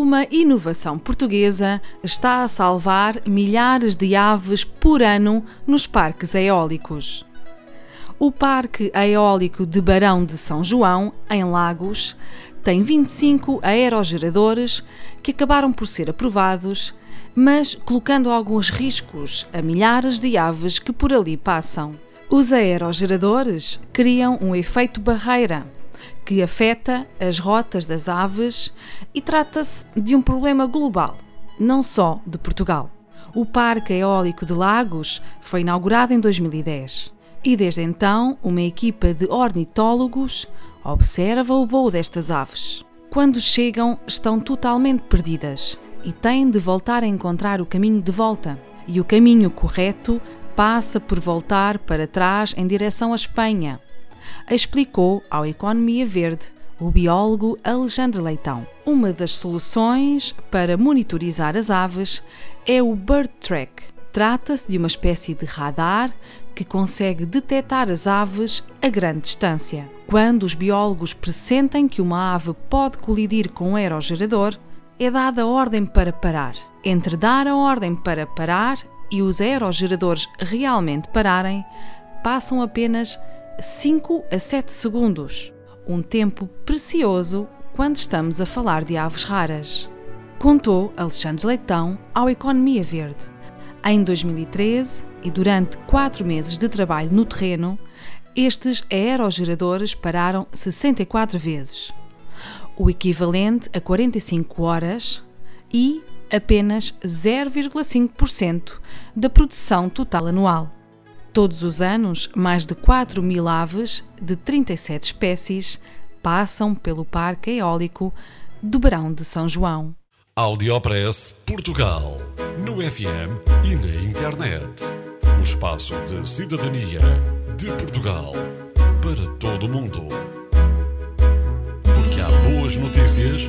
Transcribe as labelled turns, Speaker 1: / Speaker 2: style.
Speaker 1: Uma inovação portuguesa está a salvar milhares de aves por ano nos parques eólicos. O Parque Eólico de Barão de São João, em Lagos, tem 25 aerogeradores que acabaram por ser aprovados, mas colocando alguns riscos a milhares de aves que por ali passam. Os aerogeradores criam um efeito barreira que afeta as rotas das aves e trata-se de um problema global, não só de Portugal. O Parque Eólico de Lagos foi inaugurado em 2010 e desde então uma equipa de ornitólogos observa o voo destas aves. Quando chegam, estão totalmente perdidas e têm de voltar a encontrar o caminho de volta. E o caminho correto passa por voltar para trás em direção à Espanha, explicou ao Economia Verde o biólogo Alexandre Leitão. Uma das soluções para monitorizar as aves é o Bird Track. Trata-se de uma espécie de radar que consegue detectar as aves a grande distância. Quando os biólogos pressentem que uma ave pode colidir com um aerogerador, é dada a ordem para parar. Entre dar a ordem para parar e os aerogeradores realmente pararem, passam apenas 5 a 7 segundos, um tempo precioso quando estamos a falar de aves raras. Contou Alexandre Leitão ao Economia Verde. Em 2013, e durante quatro meses de trabalho no terreno, estes aerogeradores pararam 64 vezes, o equivalente a 45 horas e apenas 0,5% da produção total anual. Todos os anos, mais de 4 mil aves de 37 espécies passam pelo Parque Eólico do Barão de São João.
Speaker 2: Audiopress Portugal. No FM e na internet. O espaço de cidadania de Portugal para todo o mundo. Porque há boas notícias